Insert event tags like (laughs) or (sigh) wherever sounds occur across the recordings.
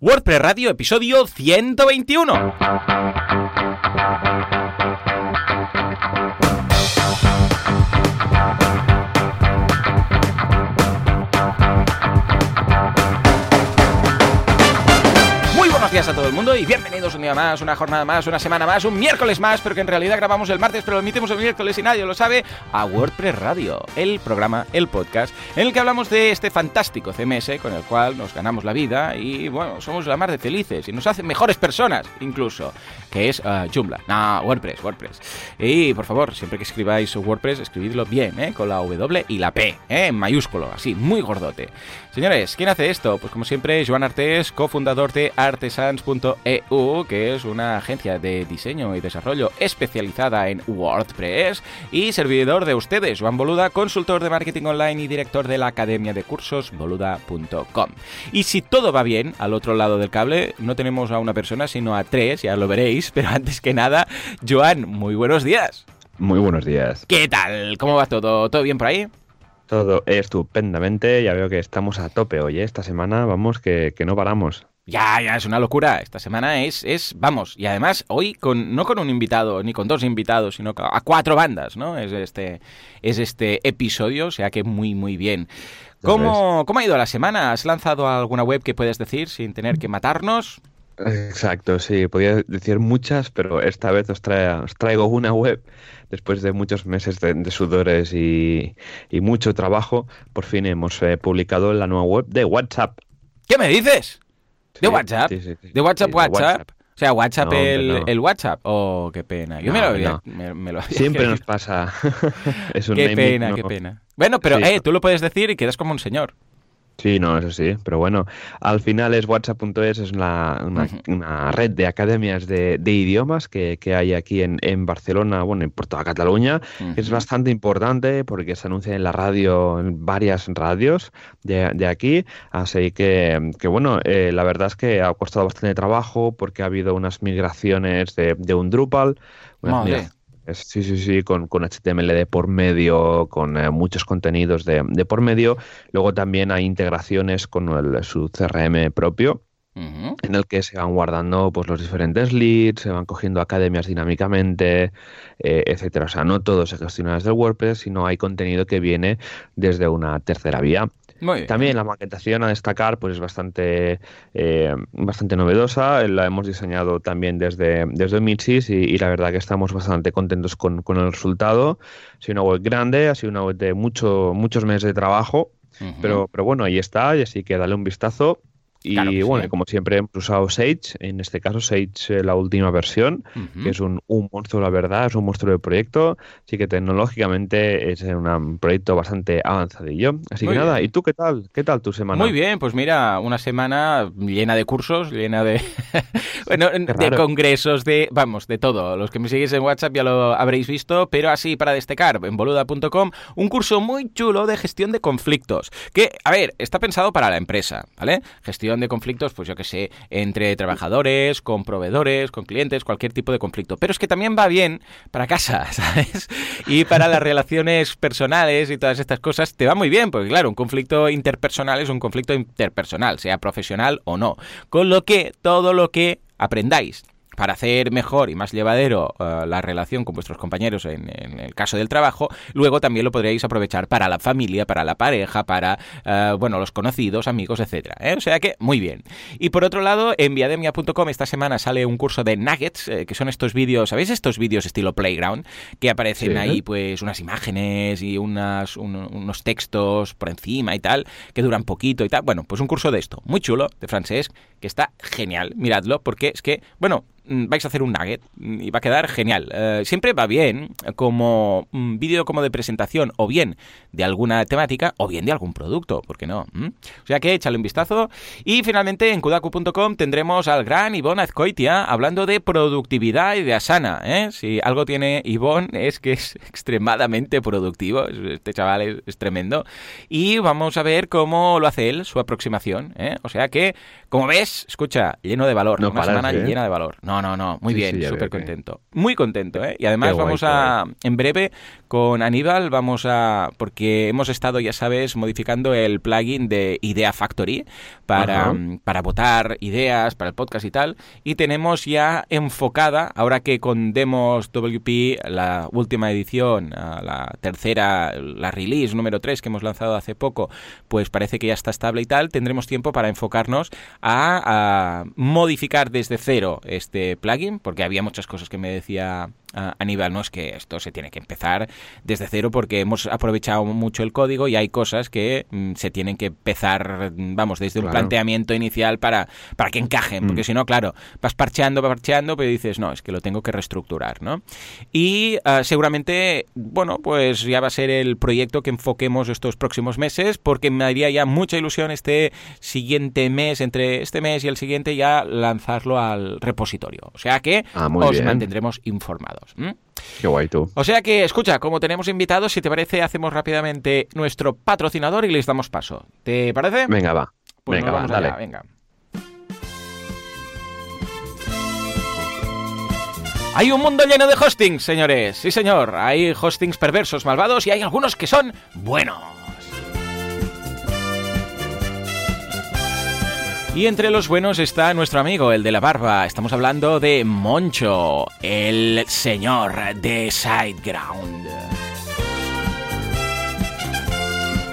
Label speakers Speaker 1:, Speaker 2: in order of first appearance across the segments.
Speaker 1: WordPress Radio, episodio 121. A todo el mundo y bienvenidos un día más, una jornada más, una semana más, un miércoles más, pero que en realidad grabamos el martes, pero lo emitimos el miércoles y nadie lo sabe, a WordPress Radio, el programa, el podcast, en el que hablamos de este fantástico CMS con el cual nos ganamos la vida y, bueno, somos la más de felices y nos hacen mejores personas, incluso, que es uh, Joomla. No, WordPress, WordPress. Y, por favor, siempre que escribáis WordPress, escribidlo bien, ¿eh? Con la W y la P, ¿eh? En mayúsculo, así, muy gordote. Señores, ¿quién hace esto? Pues como siempre, Joan Artés, cofundador de Artes sans.eu, que es una agencia de diseño y desarrollo especializada en WordPress, y servidor de ustedes, Juan Boluda, consultor de marketing online y director de la academia de cursos boluda.com. Y si todo va bien, al otro lado del cable, no tenemos a una persona, sino a tres, ya lo veréis, (laughs) pero antes que nada, Joan, muy buenos días.
Speaker 2: Muy buenos días.
Speaker 1: ¿Qué tal? ¿Cómo va todo? ¿Todo bien por ahí?
Speaker 2: Todo estupendamente, ya veo que estamos a tope hoy, ¿eh? esta semana vamos que, que no paramos.
Speaker 1: Ya, ya, es una locura. Esta semana es, es, vamos, y además hoy con, no con un invitado, ni con dos invitados, sino a cuatro bandas, ¿no? Es este, es este episodio, o sea que muy, muy bien. ¿Cómo, ¿Cómo ha ido la semana? ¿Has lanzado alguna web que puedes decir sin tener que matarnos?
Speaker 2: Exacto, sí, podía decir muchas, pero esta vez os, os traigo una web después de muchos meses de, sudores y, mucho trabajo. Por fin hemos eh, publicado la nueva web de WhatsApp.
Speaker 1: ¿Qué me dices? ¿De WhatsApp? ¿De WhatsApp, WhatsApp? O sea, WhatsApp, el, WhatsApp. Oh, qué pena. Yo me, lo había,
Speaker 2: Siempre nos pasa. (laughs)
Speaker 1: es un qué pena, qué pena. Bueno, pero eh, tú lo puedes decir y quedas como un señor.
Speaker 2: Sí, no, eso sí, pero bueno, al final es WhatsApp.es, es una, una, red de academias de, idiomas que, hay aquí en, en, Barcelona, bueno, en toda Cataluña. Es bastante importante porque se anuncia en la radio, en varias radios de, de aquí, así que, que bueno, eh, la verdad es que ha costado bastante trabajo porque ha habido unas migraciones de, de un Drupal. Sí, sí, sí, con, con HTML de por medio, con eh, muchos contenidos de, de, por medio. Luego también hay integraciones con el, su CRM propio, en el que se van guardando pues, los diferentes leads, se van cogiendo academias dinámicamente, eh, etcétera. O sea, no todo se gestiona desde WordPress, sino hay contenido que viene desde una tercera vía. También la maquetación a destacar pues es bastante, eh, bastante novedosa. La hemos diseñado también desde, desde Mixis y, la verdad que estamos bastante contentos con, el resultado. Ha sido una web grande, ha sido una web de mucho, muchos meses de trabajo. Pero, pero bueno, ahí está, y así que dale un vistazo. Y bueno, como siempre hemos usado Sage, en este caso Sage eh, la última versión, que es un, un, monstruo, la verdad, es un monstruo de proyecto, así que tecnológicamente es un proyecto bastante avanzadillo. Así que nada, ¿y tú qué tal? ¿Qué tal tu semana?
Speaker 1: Muy bien, pues mira, una semana llena de cursos, llena de, (laughs) bueno, de congresos, de, vamos, de todo. Los que me seguís en WhatsApp ya lo habréis visto, pero así para destacar, en boluda.com, un curso muy chulo de gestión de conflictos, que, a ver, está pensado para la empresa, ¿vale? Gestión de conflictos, pues yo que sé, entre trabajadores, con proveedores, con clientes, cualquier tipo de conflicto. Pero es que también va bien para casa, (laughs) ¿sabes? Y para las relaciones personales y todas estas cosas te va muy bien, porque claro, un conflicto interpersonal es un conflicto interpersonal, sea profesional o no. Con lo que todo lo que aprendáis para hacer mejor y más llevadero eh, la relación con vuestros compañeros en, el caso del trabajo, luego también lo podríais aprovechar para la familia, para la pareja, para eh, bueno, los conocidos, amigos, etcétera. ¿eh? O sea que muy bien. Y por otro lado, en viademia.com esta semana sale un curso de nuggets, que son estos vídeos, ¿sabéis estos vídeos estilo playground? Que aparecen ahí pues unas imágenes y unas, unos textos por encima y tal, que duran poquito y tal. Bueno, pues un curso de esto, muy chulo, de francés, que está genial. Miradlo, porque es que, bueno, vais a hacer un nugget mm, y va a quedar genial. Eh, siempre va bien como un vídeo como de presentación o bien de alguna temática o bien de algún producto, ¿por qué no? ¿Mm? O sea que échale un vistazo. Y finalmente en kudaku.com tendremos al gran Ivonne Azcoitia hablando de productividad y de Asana. ¿eh? Si algo tiene Ivonne es que es (laughs) extremadamente productivo. Este chaval es, tremendo. Y vamos a ver cómo lo hace él, su aproximación. ¿eh? O sea que, como ves, escucha, lleno de valor. una semana ¿eh? llena de valor. No, no, no. Muy bien, súper contento. Muy contento, ¿eh? Y además vamos a, en breve, con Aníbal, vamos a, porque hemos estado, ya sabes, modificando el plugin de Idea Factory para, para votar ideas, para el podcast y tal. Y tenemos ya enfocada, ahora que con Demos WP, la última edición, la tercera, la release número 3 que hemos lanzado hace poco, pues parece que ya está estable y tal, tendremos tiempo para enfocarnos a, modificar desde cero este plugin, porque había muchas cosas que me decía Aníbal, no es que esto se tiene que empezar desde cero porque hemos aprovechado mucho el código y hay cosas que mm, se tienen que empezar, vamos, desde un planteamiento inicial para, para que encajen, porque mm. si no, claro, vas parcheando, parcheando, pero dices, no, es que lo tengo que reestructurar, ¿no? Y ah, seguramente, bueno, pues ya va a ser el proyecto que enfoquemos estos próximos meses, porque me haría ya mucha ilusión este siguiente mes, entre este mes y el siguiente, ya lanzarlo al repositorio. O sea que ah, os mantendremos informados.
Speaker 2: Qué guay tú.
Speaker 1: O sea que, escucha, como tenemos invitados, si te parece, hacemos rápidamente nuestro patrocinador y les damos paso. ¿Te parece?
Speaker 2: Venga, va. Pues venga, va, dale. venga.
Speaker 1: Hay un mundo lleno de hostings, señores. Sí, señor. Hay hostings perversos, malvados y hay algunos que son buenos. Y entre los buenos está nuestro amigo, el de la barba. Estamos hablando de Moncho, el señor de Sideground.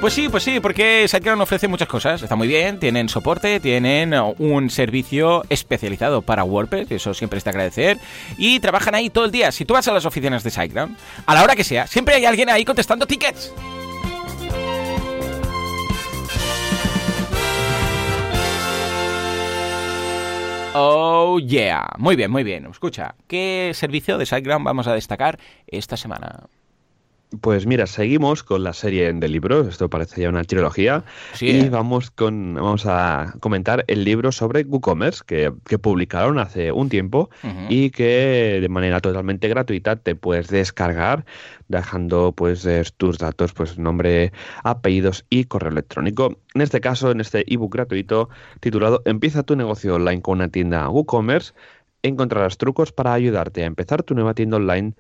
Speaker 1: Pues sí, pues sí, porque SiteGround ofrece muchas cosas. Está muy bien, tienen soporte, tienen un servicio especializado para WordPress, eso siempre está agradecer. Y trabajan ahí todo el día. Si tú vas a las oficinas de SiteGround, a la hora que sea, siempre hay alguien ahí contestando tickets. Oh yeah. Muy bien, muy bien. Escucha, ¿qué servicio de SiteGround vamos a destacar esta semana?
Speaker 2: Pues mira, seguimos con la serie de libros, esto parece ya una trilogía, y ¿eh? vamos, con, vamos a comentar el libro sobre WooCommerce que, que publicaron hace un tiempo y que de manera totalmente gratuita te puedes descargar dejando pues tus datos, pues nombre, apellidos y correo electrónico. En este caso, en este ebook gratuito titulado Empieza tu negocio online con una tienda WooCommerce, encontrarás trucos para ayudarte a empezar tu nueva tienda online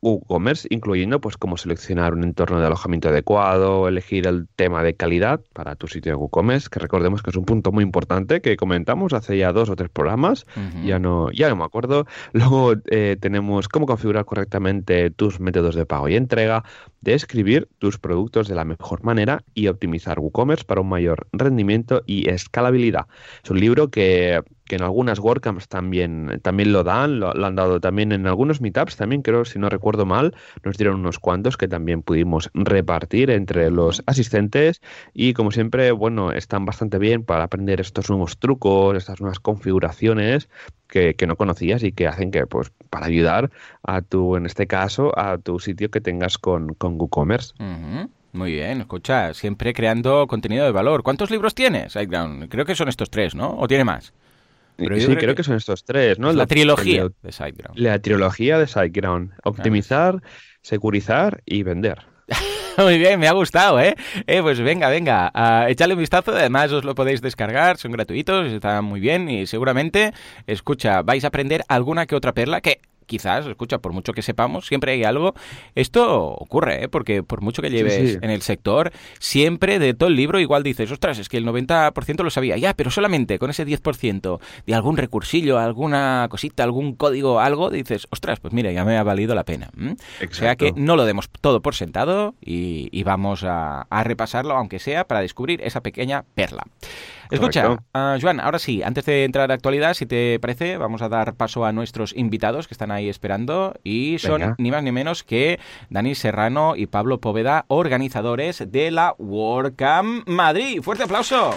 Speaker 2: WooCommerce, incluyendo pues cómo seleccionar un entorno de alojamiento adecuado, elegir el tema de calidad para tu sitio de WooCommerce, que recordemos que es un punto muy importante que comentamos hace ya dos o tres programas, ya no ya no me acuerdo. Luego eh, tenemos cómo configurar correctamente tus métodos de pago y entrega, describir tus productos de la mejor manera y optimizar WooCommerce para un mayor rendimiento y escalabilidad. Es un libro que que en algunas WordCamps también, también lo dan, lo, han dado también en algunos meetups, también creo, si no recuerdo mal, nos dieron unos cuantos que también pudimos repartir entre los asistentes y como siempre, bueno, están bastante bien para aprender estos nuevos trucos, estas nuevas configuraciones que, no conocías y que hacen que, pues, para ayudar a tu, en este caso, a tu sitio que tengas con, con WooCommerce.
Speaker 1: Muy bien, escucha, siempre creando contenido de valor. ¿Cuántos libros tienes, Creo que son estos tres, ¿no? ¿O tiene más?
Speaker 2: Sí, creo que... son estos tres, ¿no?
Speaker 1: La, trilogía de SiteGround.
Speaker 2: La trilogía de SiteGround. Optimizar, securizar y vender. (laughs)
Speaker 1: Muy bien, me ha gustado, ¿eh? eh pues venga, venga, uh, echadle un vistazo. Además, os lo podéis descargar, son gratuitos, están muy bien y seguramente, escucha, vais a aprender alguna que otra perla que quizás, escucha, por mucho que sepamos, siempre hay algo. Esto ocurre, ¿eh? porque por mucho que lleves en el sector, siempre de todo el libro igual dices, ostras, es que el 90% lo sabía, ya, pero solamente con ese 10% de algún recursillo, alguna cosita, algún código, algo, dices, ostras, pues mira, ya me ha valido la pena. O sea que no lo demos todo por sentado y, vamos a, a repasarlo, aunque sea para descubrir esa pequeña perla. Escucha, uh, Joan, ahora sí, antes de entrar a actualidad, si te parece, vamos a dar paso a nuestros invitados que están ahí esperando y son ni más ni menos que Dani Serrano y Pablo Poveda, organizadores de la WordCamp Madrid. ¡Fuerte aplauso!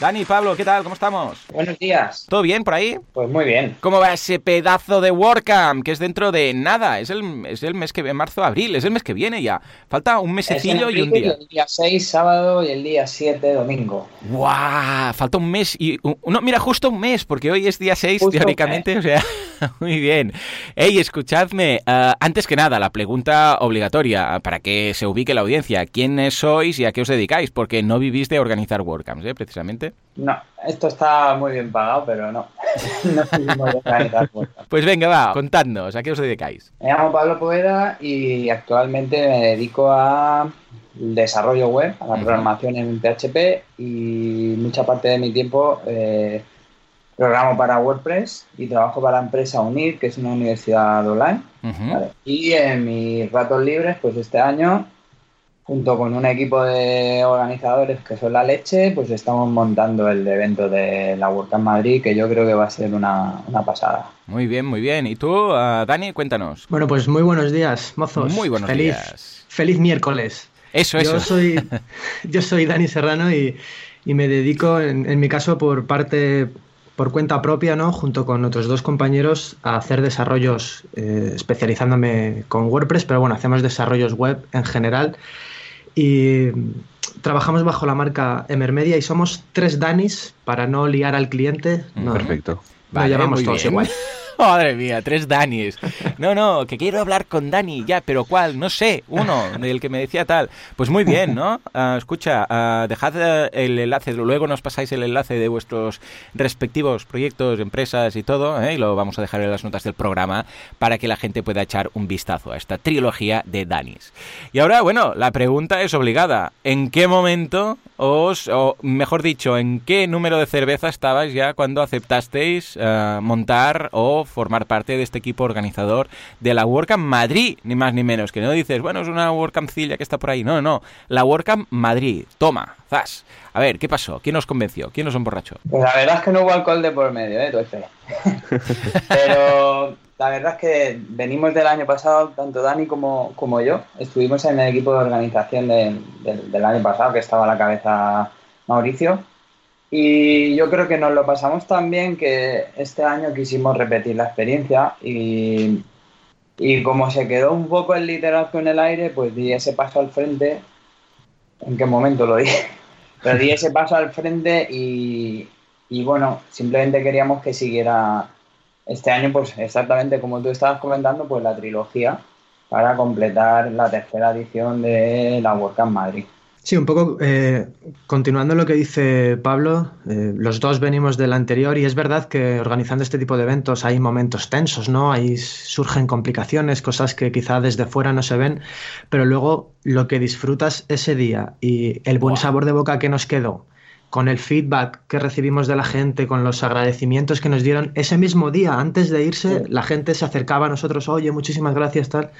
Speaker 1: Dani, Pablo, ¿qué tal? ¿Cómo estamos?
Speaker 3: Buenos días.
Speaker 1: ¿Todo bien por ahí?
Speaker 3: Pues muy bien.
Speaker 1: ¿Cómo va ese pedazo de WordCamp que es dentro de nada? Es el, es el mes que viene, marzo, abril, es el mes que viene ya. Falta un mesecillo y un día.
Speaker 3: El día 6, sábado, y el día 7, domingo.
Speaker 1: ¡Guau! Falta un mes y... no, mira, justo un mes, porque hoy es día 6, teóricamente, o sea... (laughs) Muy bien. Hey, escuchadme. Eh, antes que nada, la pregunta obligatoria para que se ubique la audiencia. ¿Quiénes sois y a qué os dedicáis? Porque no vivís de organizar WordCamps, ¿eh? Precisamente.
Speaker 3: No, esto está muy bien pagado, pero no. (laughs) no.
Speaker 1: Pues venga, va, contadnos, ¿a qué os dedicáis?
Speaker 3: Me llamo Pablo Poeda y actualmente me dedico a desarrollo web, a la programación en PHP y mucha parte de mi tiempo eh, programo para WordPress y trabajo para la empresa UNIR, que es una universidad online. Y en mis ratos libres, pues este año, junto con un equipo de organizadores que son la leche, pues estamos montando el evento de la WordCamp Madrid, que yo creo que va a ser una, pasada.
Speaker 1: Muy bien, muy bien. ¿Y tú, ah, Dani, cuéntanos?
Speaker 4: Bueno, pues muy buenos días, mozos.
Speaker 1: Muy buenos
Speaker 4: feliz,
Speaker 1: días.
Speaker 4: Feliz miércoles.
Speaker 1: Eso, eso.
Speaker 4: Yo soy, (laughs) yo soy Dani Serrano y, me dedico, en, mi caso, por parte por cuenta propia, ¿no? junto con otros dos compañeros, a hacer desarrollos eh, especializándome con WordPress, pero bueno, hacemos desarrollos web en general y trabajamos bajo la marca Emermedia y somos tres Danis para no liar al cliente.
Speaker 2: Perfecto.
Speaker 4: Lo llevamos todos igual. (laughs) (laughs)
Speaker 1: Madre mía, tres Danis. No, no, que quiero hablar con Dani, ya, pero ¿cuál? No sé, uno, del que me decía tal. Pues muy bien, ¿no? Ah, escucha, uh, dejad eh, el enlace, luego nos pasáis el enlace de vuestros respectivos proyectos, empresas y todo, ¿eh? y lo vamos a dejar en las notas del programa para que la gente pueda echar un vistazo a esta trilogía de Danis. Y ahora, bueno, la pregunta es obligada. ¿En qué momento os, o mejor dicho, en qué número de cerveza estabais ya cuando aceptasteis eh, montar o formar parte de este equipo organizador de la WordCamp Madrid, ni más ni menos, que no dices, bueno, es una WordCampcilla que está por ahí, no, no, la WordCamp Madrid, toma, zas. A ver, ¿qué pasó? ¿Quién nos convenció? ¿Quién nos emborrachó?
Speaker 3: Pues la verdad es que no hubo alcohol de por medio, ¿eh? (laughs) Pero la verdad es que venimos del año pasado, tanto Dani como, como yo, estuvimos en el equipo de organización del año pasado, que estaba a la cabeza Mauricio, y yo creo que nos lo pasamos tan bien que este año quisimos repetir la experiencia y, y como se quedó un poco el liderazgo en el aire, pues di ese paso al frente. ¿En qué momento lo di? (laughs) Pero di ese paso al frente y, y bueno, simplemente queríamos que siguiera este año, pues exactamente como tú estabas comentando, pues la trilogía para completar la tercera edición de la WordCamp Madrid.
Speaker 4: Sí, un poco eh, continuando lo que dice Pablo, eh, los dos venimos del anterior y es verdad que organizando este tipo de eventos hay momentos tensos, ¿no? Ahí surgen complicaciones, cosas que quizá desde fuera no se ven, pero luego lo que disfrutas ese día y el buen sabor de boca que nos quedó, con el feedback que recibimos de la gente, con los agradecimientos que nos dieron, ese mismo día, antes de irse, la gente se acercaba a nosotros, oye, muchísimas gracias, tal.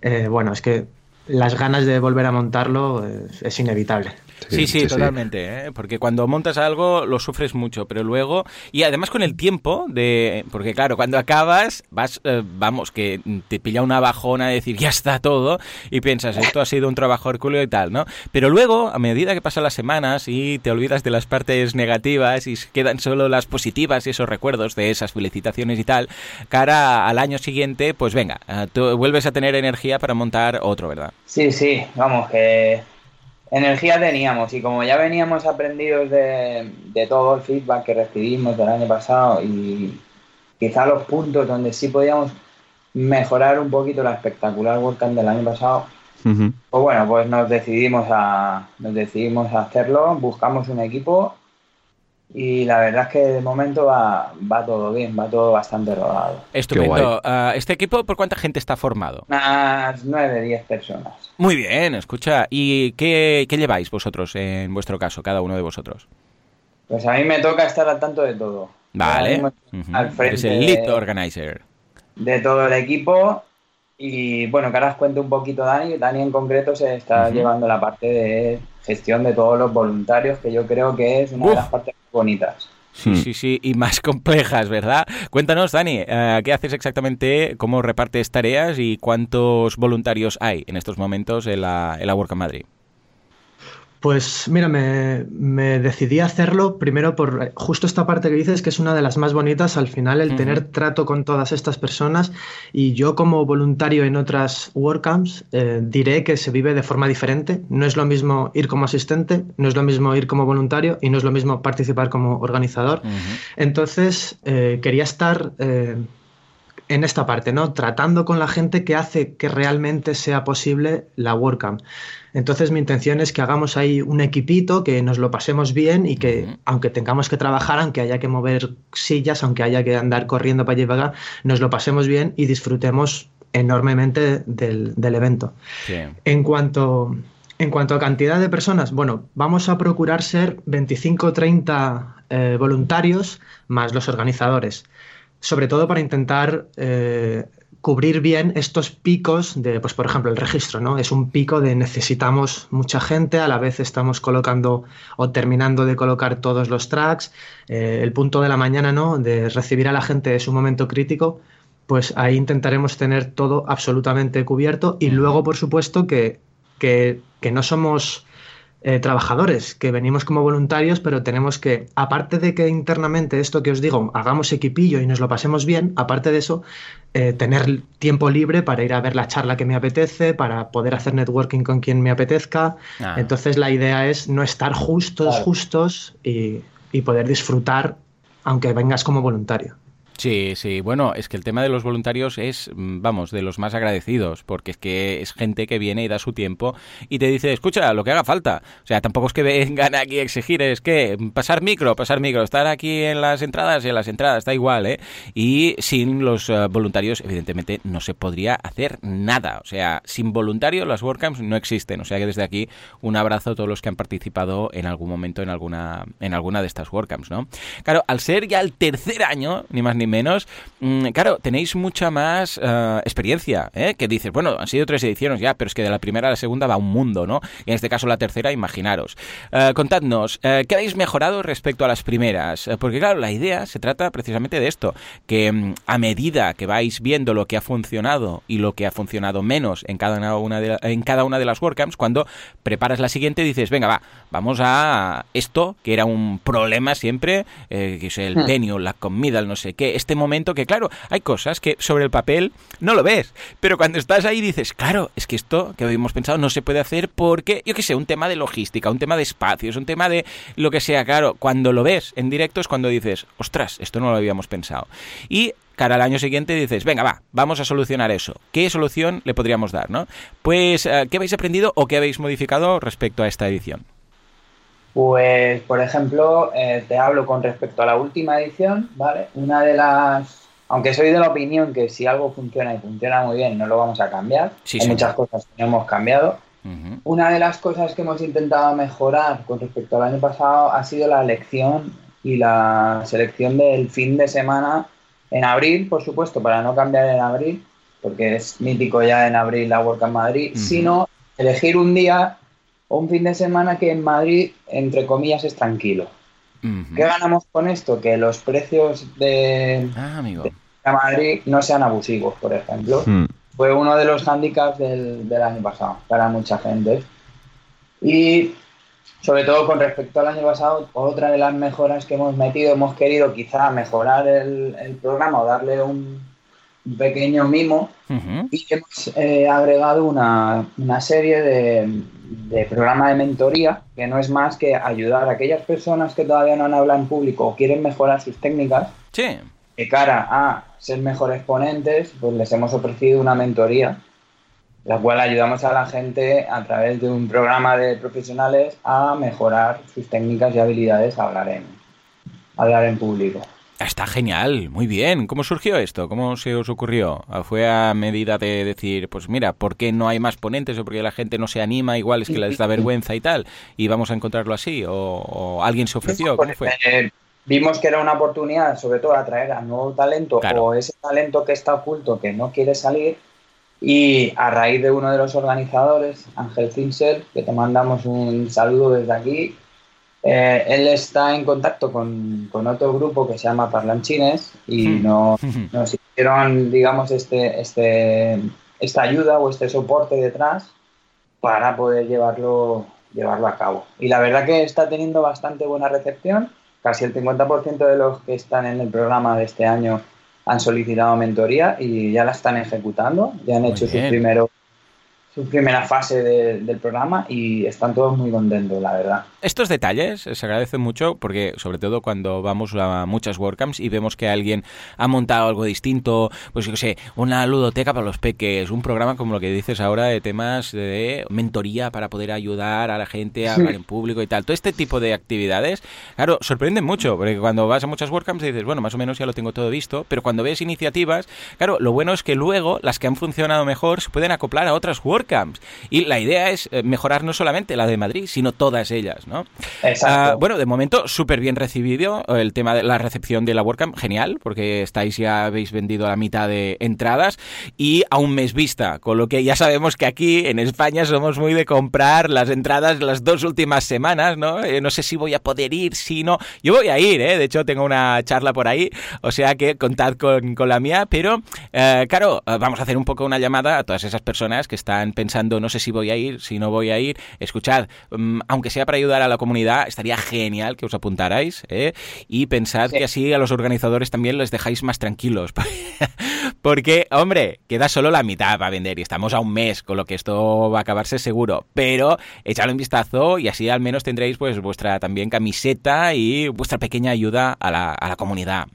Speaker 4: Eh, bueno, es que las ganas de volver a montarlo es, inevitable.
Speaker 1: Sí, sí, totalmente, ¿eh? porque cuando montas algo lo sufres mucho, pero luego, y además con el tiempo, de porque claro, cuando acabas, vas, eh, vamos, que te pilla una bajona de decir, ya está todo, y piensas, esto ha sido un trabajo hercúleo y tal, ¿no? Pero luego, a medida que pasan las semanas y te olvidas de las partes negativas y quedan solo las positivas y esos recuerdos de esas felicitaciones y tal, cara al año siguiente, pues venga, eh, tú vuelves a tener energía para montar otro, ¿verdad?
Speaker 3: Sí, sí, vamos, que energía teníamos y como ya veníamos aprendidos de, todo el feedback que recibimos del año pasado y quizá los puntos donde sí podíamos mejorar un poquito la espectacular WordCamp del año pasado, pues bueno, pues nos decidimos a nos decidimos a hacerlo, buscamos un equipo y la verdad es que de momento va, va todo bien, va todo bastante rodado.
Speaker 1: Estupendo. Uh, ¿Este equipo por cuánta gente está formado?
Speaker 3: Unas 9, 10 personas.
Speaker 1: Muy bien, escucha. ¿Y qué, qué, lleváis vosotros en vuestro caso, cada uno de vosotros?
Speaker 3: Pues a mí me toca estar al tanto de todo.
Speaker 1: Vale. Al frente Eres el lead organizer.
Speaker 3: De todo el equipo. Y bueno, que ahora os cuento un poquito Dani. Dani en concreto se está llevando la parte de gestión de todos los voluntarios, que yo creo que es una de las partes bonitas.
Speaker 1: Sí, hmm. sí, sí, y más (laughs) complejas, ¿verdad? Cuéntanos, Dani, eh, ¿qué haces exactamente? ¿Cómo repartes tareas y cuántos voluntarios hay en estos momentos en la, en la Madrid?
Speaker 4: Pues mira, me, decidí a hacerlo primero por justo esta parte que dices, que es una de las más bonitas, al final el tener trato con todas estas personas y yo como voluntario en otras WordCamps eh, diré que se vive de forma diferente. No es lo mismo ir como asistente, no es lo mismo ir como voluntario y no es lo mismo participar como organizador. Entonces eh, quería estar... Eh, en esta parte, ¿no? Tratando con la gente que hace que realmente sea posible la WordCamp. Entonces mi intención es que hagamos ahí un equipito, que nos lo pasemos bien y que aunque tengamos que trabajar, aunque haya que mover sillas, aunque haya que andar corriendo para allá y para acá, nos lo pasemos bien y disfrutemos enormemente del, evento. En cuanto en cuanto a cantidad de personas, bueno, vamos a procurar ser 25 o 30 voluntarios más los organizadores, sobre todo para intentar eh, cubrir bien estos picos de, pues por ejemplo, el registro, ¿no? Es un pico de necesitamos mucha gente, a la vez estamos colocando o terminando de colocar todos los tracks, eh, el punto de la mañana, ¿no? De recibir a la gente es un momento crítico, pues ahí intentaremos tener todo absolutamente cubierto y luego, por supuesto, que que, no somos eh, trabajadores, que venimos como voluntarios, pero tenemos que, aparte de que internamente esto que os digo, hagamos equipillo y nos lo pasemos bien, aparte de eso, eh, tener tiempo libre para ir a ver la charla que me apetece, para poder hacer networking con quien me apetezca. Ah. Entonces la idea es no estar justos, justos y, y poder disfrutar aunque vengas como voluntario.
Speaker 1: Sí, sí. Bueno, es que el tema de los voluntarios es, mm, vamos, de los más agradecidos, porque es que es gente que viene y da su tiempo y te dice, escucha, lo que haga falta. O sea, tampoco es que (laughs) vengan aquí a exigir, es que pasar micro, pasar micro, estar aquí en las entradas y en las entradas, da igual, ¿eh? Y sin los eh, voluntarios, evidentemente, no se podría hacer nada. O sea, sin voluntarios las WordCamps no existen. O sea que desde aquí un abrazo a todos los que han participado en algún momento en alguna, en alguna de estas WordCamps, ¿no? Claro, al ser ya el tercer año, ni más ni menos, mm, claro, tenéis mucha más eh, experiencia, ¿eh? Que dices, bueno, han sido tres ediciones ya, pero es que de la primera a la segunda va un mundo, ¿no? Y en este caso la tercera, imaginaros. Eh, contadnos, ¿qué habéis mejorado respecto a las primeras? porque claro, la idea se trata precisamente de esto, que mm, a medida que vais viendo lo que ha funcionado y lo que ha funcionado menos en cada una de, en cada una de las WordCamps, cuando preparas la siguiente dices, venga, va, vamos a esto, que era un problema siempre, que es el penio, hmm. la comida, el no sé qué, este momento que, claro, hay cosas que sobre el papel no lo ves, pero cuando estás ahí dices, claro, es que esto que habíamos pensado no se puede hacer porque, yo qué sé, un tema de logística, un tema de espacios, un tema de lo que sea, claro, cuando lo ves en directo es cuando dices, ostras, esto no lo habíamos pensado. Y cara al año siguiente dices, venga, va, vamos a solucionar eso. ¿Qué solución le podríamos dar, no? Pues, eh, ¿qué habéis aprendido o qué habéis modificado respecto a esta edición?
Speaker 3: Pues, por ejemplo, eh, te hablo con respecto a la última edición, ¿vale? Una de las, aunque soy de la opinión que si algo funciona y funciona muy bien, no lo vamos a cambiar. Hay muchas cosas que no hemos cambiado. Una de las cosas que hemos intentado mejorar con respecto al año pasado ha sido la elección y la selección del fin de semana en abril, por supuesto, para no cambiar en abril, porque es mítico ya en abril la World Cup Madrid, sino elegir un día un fin de semana que en Madrid, entre comillas, es tranquilo. ¿Qué ganamos con esto? Que los precios de, ah, Madrid no sean abusivos, por ejemplo. Fue uno de los hándicaps del, año pasado para mucha gente. Y sobre todo con respecto al año pasado, otra de las mejoras que hemos metido, hemos querido quizá mejorar el, programa o darle un, pequeño mimo y hemos eh, agregado una, una serie de, de programa de mentoría, que no es más que ayudar a aquellas personas que todavía no han hablado en público o quieren mejorar sus técnicas.
Speaker 1: Sí.
Speaker 3: De cara a ser mejores ponentes, pues les hemos ofrecido una mentoría, la cual ayudamos a la gente a través de un programa de profesionales a mejorar sus técnicas y habilidades a hablar en, a hablar en público.
Speaker 1: Está genial, muy bien. ¿Cómo surgió esto? ¿Cómo se os ocurrió? ¿Fue a medida de decir, pues mira, ¿por qué no hay más ponentes o por qué la gente no se anima? Igual es que les da (laughs) vergüenza y tal, y vamos a encontrarlo así. ¿O, alguien se ofreció? ¿Cómo fue?
Speaker 3: Eh, vimos que era una oportunidad, sobre todo, atraer a nuevo talento o ese talento que está oculto, que no quiere salir. Y a raíz de uno de los organizadores, Ángel Cincel, que te mandamos un saludo desde aquí, eh, él está en contacto con, otro grupo que se llama Parlanchines y hmm. nos, (laughs) nos hicieron, digamos, este, este, esta ayuda o este soporte detrás para poder llevarlo, llevarlo a cabo. Y la verdad que está teniendo bastante buena recepción. Casi el 50% de los que están en el programa de este año han solicitado mentoría y ya la están ejecutando. Ya han hecho sus primeros su primera fase del programa y están todos muy contentos, la verdad.
Speaker 1: Estos detalles se agradecen mucho porque, sobre todo, cuando vamos a muchas WordCamps y vemos que alguien ha montado algo distinto, pues yo sé, una ludoteca para los peques, un programa como lo que dices ahora de temas de mentoría para poder ayudar a la gente a hablar en público y tal. Todo este tipo de actividades, claro, sorprenden mucho porque cuando vas a muchas WordCamps dices, bueno, más o menos ya lo tengo todo visto, pero cuando ves iniciativas, claro, lo bueno es que luego las que han funcionado mejor se pueden acoplar a otras WordCamps. Y la idea es eh, mejorar no solamente la de Madrid, sino todas ellas, ¿no?
Speaker 3: Exacto.
Speaker 1: Ah, bueno, de momento súper bien recibido el tema de la recepción de la WordCamp, genial, porque estáis ya habéis vendido la mitad de entradas y a un mes vista, con lo que ya sabemos que aquí en España somos muy de comprar las entradas las dos últimas semanas, ¿no? Eh, no sé si voy a poder ir, si no. Yo voy a ir, ¿eh? De hecho, tengo una charla por ahí, o sea que contad con, con la mía, pero eh, claro, vamos a hacer un poco una llamada a todas esas personas que están pensando, no sé si voy a ir, si no voy a ir. Escuchad, mm, aunque sea para ayudar a la comunidad, estaría genial que os apuntarais ¿eh? y pensad que así a los organizadores también les dejáis más tranquilos. (laughs) Porque, hombre, queda solo la mitad para vender y estamos a un mes, con lo que esto va a acabarse seguro. Pero echadle un vistazo y así al menos tendréis pues vuestra también camiseta y vuestra pequeña ayuda a la, a la comunidad.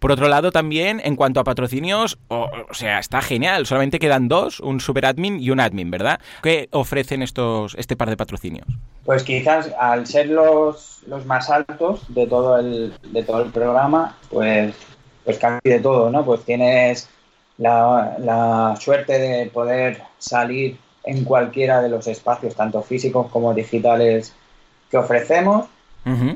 Speaker 1: Por otro lado, también en cuanto a patrocinios, o, o sea, está genial. Solamente quedan dos, un super admin y un admin, ¿verdad? ¿Qué ofrecen estos este par de patrocinios?
Speaker 3: Pues quizás al ser los, los más altos de todo el, de todo el programa, pues, pues casi de todo, ¿no? Pues tienes la, la suerte de poder salir en cualquiera de los espacios, tanto físicos como digitales, que ofrecemos.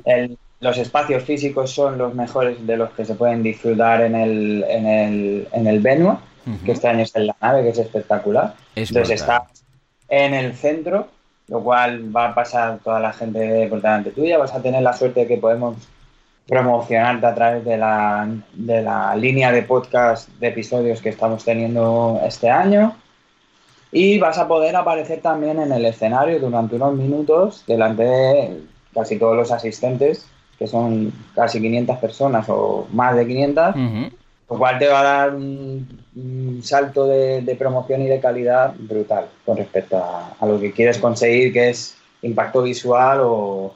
Speaker 3: el, los espacios físicos son los mejores de los que se pueden disfrutar en el, en el, en el venue, que este año está en la nave, que es espectacular.
Speaker 1: Es
Speaker 3: Entonces
Speaker 1: brutal.
Speaker 3: está en el centro, lo cual va a pasar toda la gente por delante tuya. Vas a tener la suerte de que podemos promocionarte a través de la, de la línea de podcast de episodios que estamos teniendo este año. Y vas a poder aparecer también en el escenario durante unos minutos delante de casi todos los asistentes, que son casi 500 personas o más de 500,
Speaker 1: Ujú.
Speaker 3: Lo cual te va a dar un, salto de, promoción y de calidad brutal con respecto a, lo que quieres conseguir, que es impacto visual o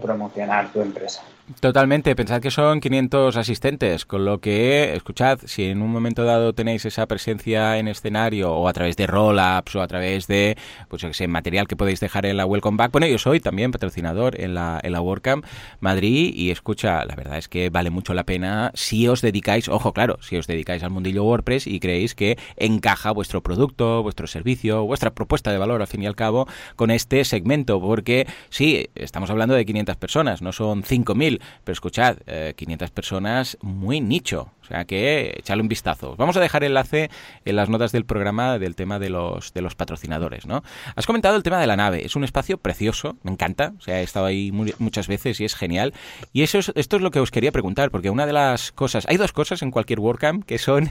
Speaker 3: promocionar tu empresa.
Speaker 1: Totalmente, pensad que son 500 asistentes, con lo que, escuchad, si en un momento dado tenéis esa presencia en escenario o a través de roll-ups o a través de, pues yo que material que podéis dejar en la Welcome Back, bueno, yo soy también patrocinador en la, en la WordCamp Madrid y escucha, la verdad es que vale mucho la pena si os dedicáis, ojo, claro, si os dedicáis al mundillo WordPress y creéis que encaja vuestro producto, vuestro servicio, vuestra propuesta de valor, al fin y al cabo, con este segmento, porque sí, estamos hablando de 500 personas, no son 5.000, pero escuchad, eh, 500 personas muy nicho. O sea que echadle un vistazo. Vamos a dejar enlace en las notas del programa del tema de los, de los patrocinadores, ¿no? Has comentado el tema de la nave. Es un espacio precioso, me encanta. O sea, he estado ahí muchas veces y es genial. Y eso es, esto es lo que os quería preguntar, porque una de las cosas, hay dos cosas en cualquier WordCamp que son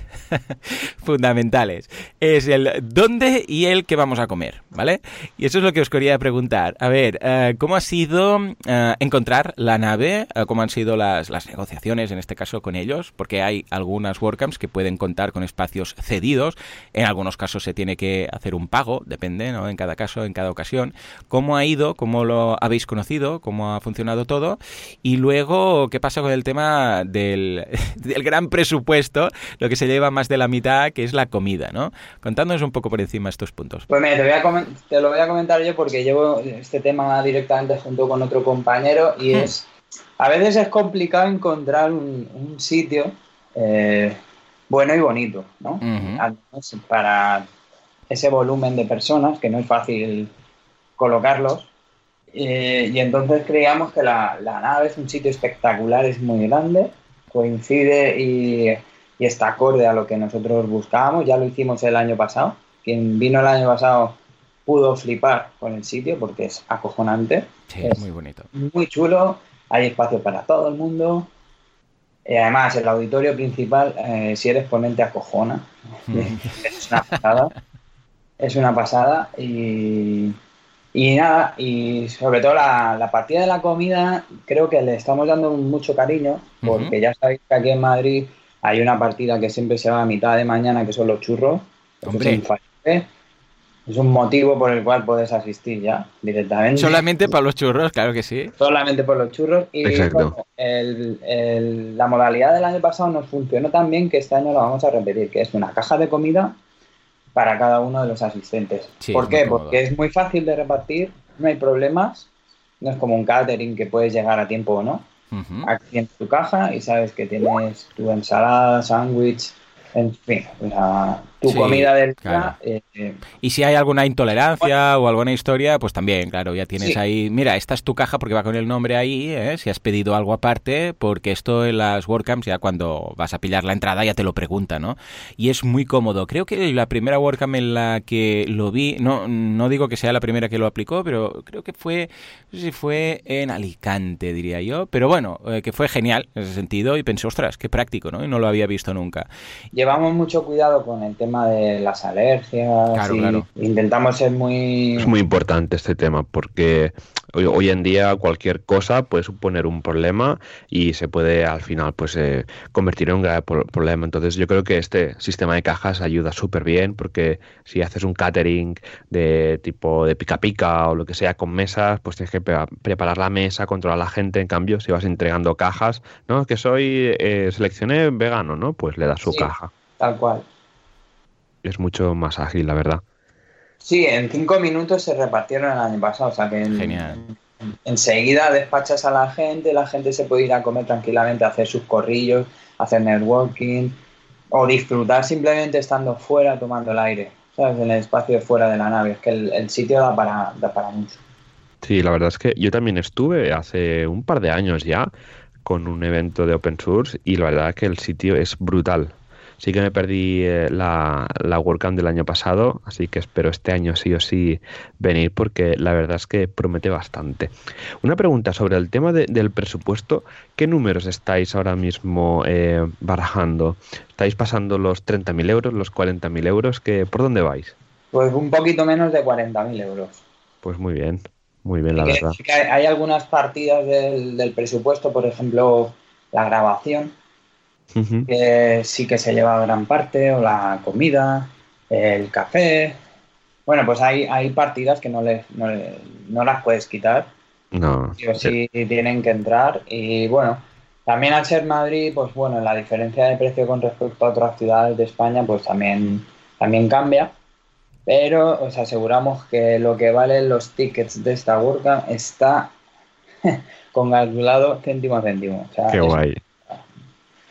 Speaker 1: (laughs) fundamentales. Es el dónde y el qué vamos a comer, ¿vale? Y eso es lo que os quería preguntar. A ver, eh, ¿cómo ha sido eh, encontrar la nave? Eh, ¿Cómo han sido las, las negociaciones, en este caso, con ellos? Porque hay algunas WordCamps que pueden contar con espacios cedidos. En algunos casos se tiene que hacer un pago, depende, ¿no? En cada caso, en cada ocasión. ¿Cómo ha ido? ¿Cómo lo habéis conocido? ¿Cómo ha funcionado todo? Y luego, ¿qué pasa con el tema del, (laughs) del gran presupuesto? Lo que se lleva más de la mitad, que es la comida, ¿no? Contándonos un poco por encima estos puntos.
Speaker 3: Pues mira, te, voy a te lo voy a comentar yo porque llevo este tema directamente junto con otro compañero y es, a veces es complicado encontrar un, un sitio eh, bueno y bonito, ¿no? Menos para ese volumen de personas que no es fácil colocarlos. Eh, y entonces creíamos que la, la nave es un sitio espectacular, es muy grande, coincide y, y está acorde a lo que nosotros buscábamos. Ya lo hicimos el año pasado. Quien vino el año pasado pudo flipar con el sitio porque es acojonante.
Speaker 1: Sí,
Speaker 3: Es
Speaker 1: muy bonito.
Speaker 3: muy chulo, hay espacio para todo el mundo. Y además, el auditorio principal, eh, si eres ponente, acojona. (laughs) es una pasada. Es una pasada. Y, y nada, y sobre todo la, la partida de la comida, creo que le estamos dando mucho cariño, porque ya sabéis que aquí en Madrid hay una partida que siempre se va a mitad de mañana, que son los churros.
Speaker 1: Hombre.
Speaker 3: Es un motivo por el cual puedes asistir ya directamente.
Speaker 1: Solamente para los churros, claro que sí.
Speaker 3: Solamente por los churros. Y la modalidad del año pasado nos funcionó tan bien que este año lo vamos a repetir, que es una caja de comida para cada uno de los asistentes. ¿Por qué? Porque es muy fácil de repartir, no hay problemas, no es como un catering que puedes llegar a tiempo o no. Aquí en tu caja y sabes que tienes tu ensalada, sándwich, en fin, tu comida del día.
Speaker 1: Eh, y si hay alguna intolerancia o alguna historia, pues también, claro, ya tienes ahí. Mira, esta es tu caja porque va con el nombre ahí, ¿eh? si has pedido algo aparte, porque esto en las WordCamps ya cuando vas a pillar la entrada ya te lo pregunta, ¿no? Y es muy cómodo. Creo que la primera WordCamp en la que lo vi, no, no digo que sea la primera que lo aplicó, pero creo que fue, no sé si fue en Alicante, diría yo, pero bueno, eh, que fue genial en ese sentido y pensé, ostras, qué práctico, ¿no? Y no lo había visto nunca.
Speaker 3: Llevamos mucho cuidado con el tema de las alergias. Intentamos ser muy.
Speaker 2: Es muy importante este tema porque hoy, en día cualquier cosa puede suponer un problema y se puede al final pues eh, convertir en un grave problema. Entonces yo creo que este sistema de cajas ayuda súper bien porque si haces un catering de tipo de pica pica o lo que sea con mesas, pues tienes que preparar la mesa, controlar a la gente. En cambio, si vas entregando cajas, ¿no? Que soy, eh, seleccioné vegano, ¿no? Pues le das su caja.
Speaker 3: Tal cual
Speaker 2: es mucho más ágil, la verdad.
Speaker 3: Sí, en cinco minutos se repartieron el año pasado, o sea que en, enseguida despachas a la gente, la gente se puede ir a comer tranquilamente, hacer sus corrillos, hacer networking o disfrutar simplemente estando fuera tomando el aire, ¿sabes? En el espacio de fuera de la nave, es que el, sitio da para, da para mucho.
Speaker 2: Sí, la verdad es que yo también estuve hace un par de años ya con un evento de open source y la verdad es que el sitio es brutal. Sí que me perdí eh, la, la WordCamp del año pasado, así que espero este año sí o sí venir porque la verdad es que promete bastante. Una pregunta sobre el tema del presupuesto. ¿Qué números estáis ahora mismo eh, barajando? ¿Estáis pasando los 30.000 euros, los 40.000 euros? ¿Qué, ¿Por dónde vais?
Speaker 3: Pues un poquito menos de 40.000 euros.
Speaker 2: Pues muy bien, muy bien, la verdad.
Speaker 3: hay, algunas partidas del, del presupuesto, por ejemplo, la grabación que sí que se lleva gran parte, o la comida, el café. Bueno, pues hay, hay partidas que no, les, no, las puedes quitar.
Speaker 2: No.
Speaker 3: Sí tienen que entrar. Y bueno, también al ser Madrid, pues bueno, la diferencia de precio con respecto a otras ciudades de España, pues también, también cambia. Pero os aseguramos que lo que valen los tickets de esta burka está (laughs) con calculado céntimo a céntimo.
Speaker 2: Qué guay.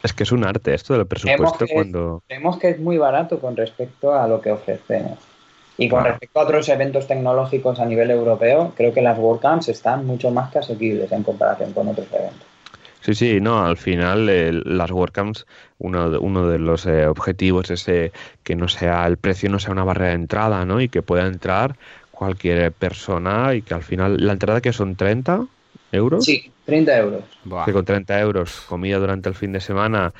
Speaker 2: Es que es un arte esto del presupuesto cuando...
Speaker 3: Creemos que es muy barato con respecto a lo que ofrecemos. Y con respecto a otros eventos tecnológicos a nivel europeo, creo que las WordCamps están mucho más que asequibles en comparación con otros eventos.
Speaker 2: Sí, sí, no, al final las WordCamps, uno de, uno de los eh, objetivos es eh, que no sea el precio no sea una barrera de entrada, ¿no? Y que pueda entrar cualquier persona y que al final la entrada que son 30 euros.
Speaker 3: Sí, 30 euros.
Speaker 2: Que con 30 euros, comida durante el fin de semana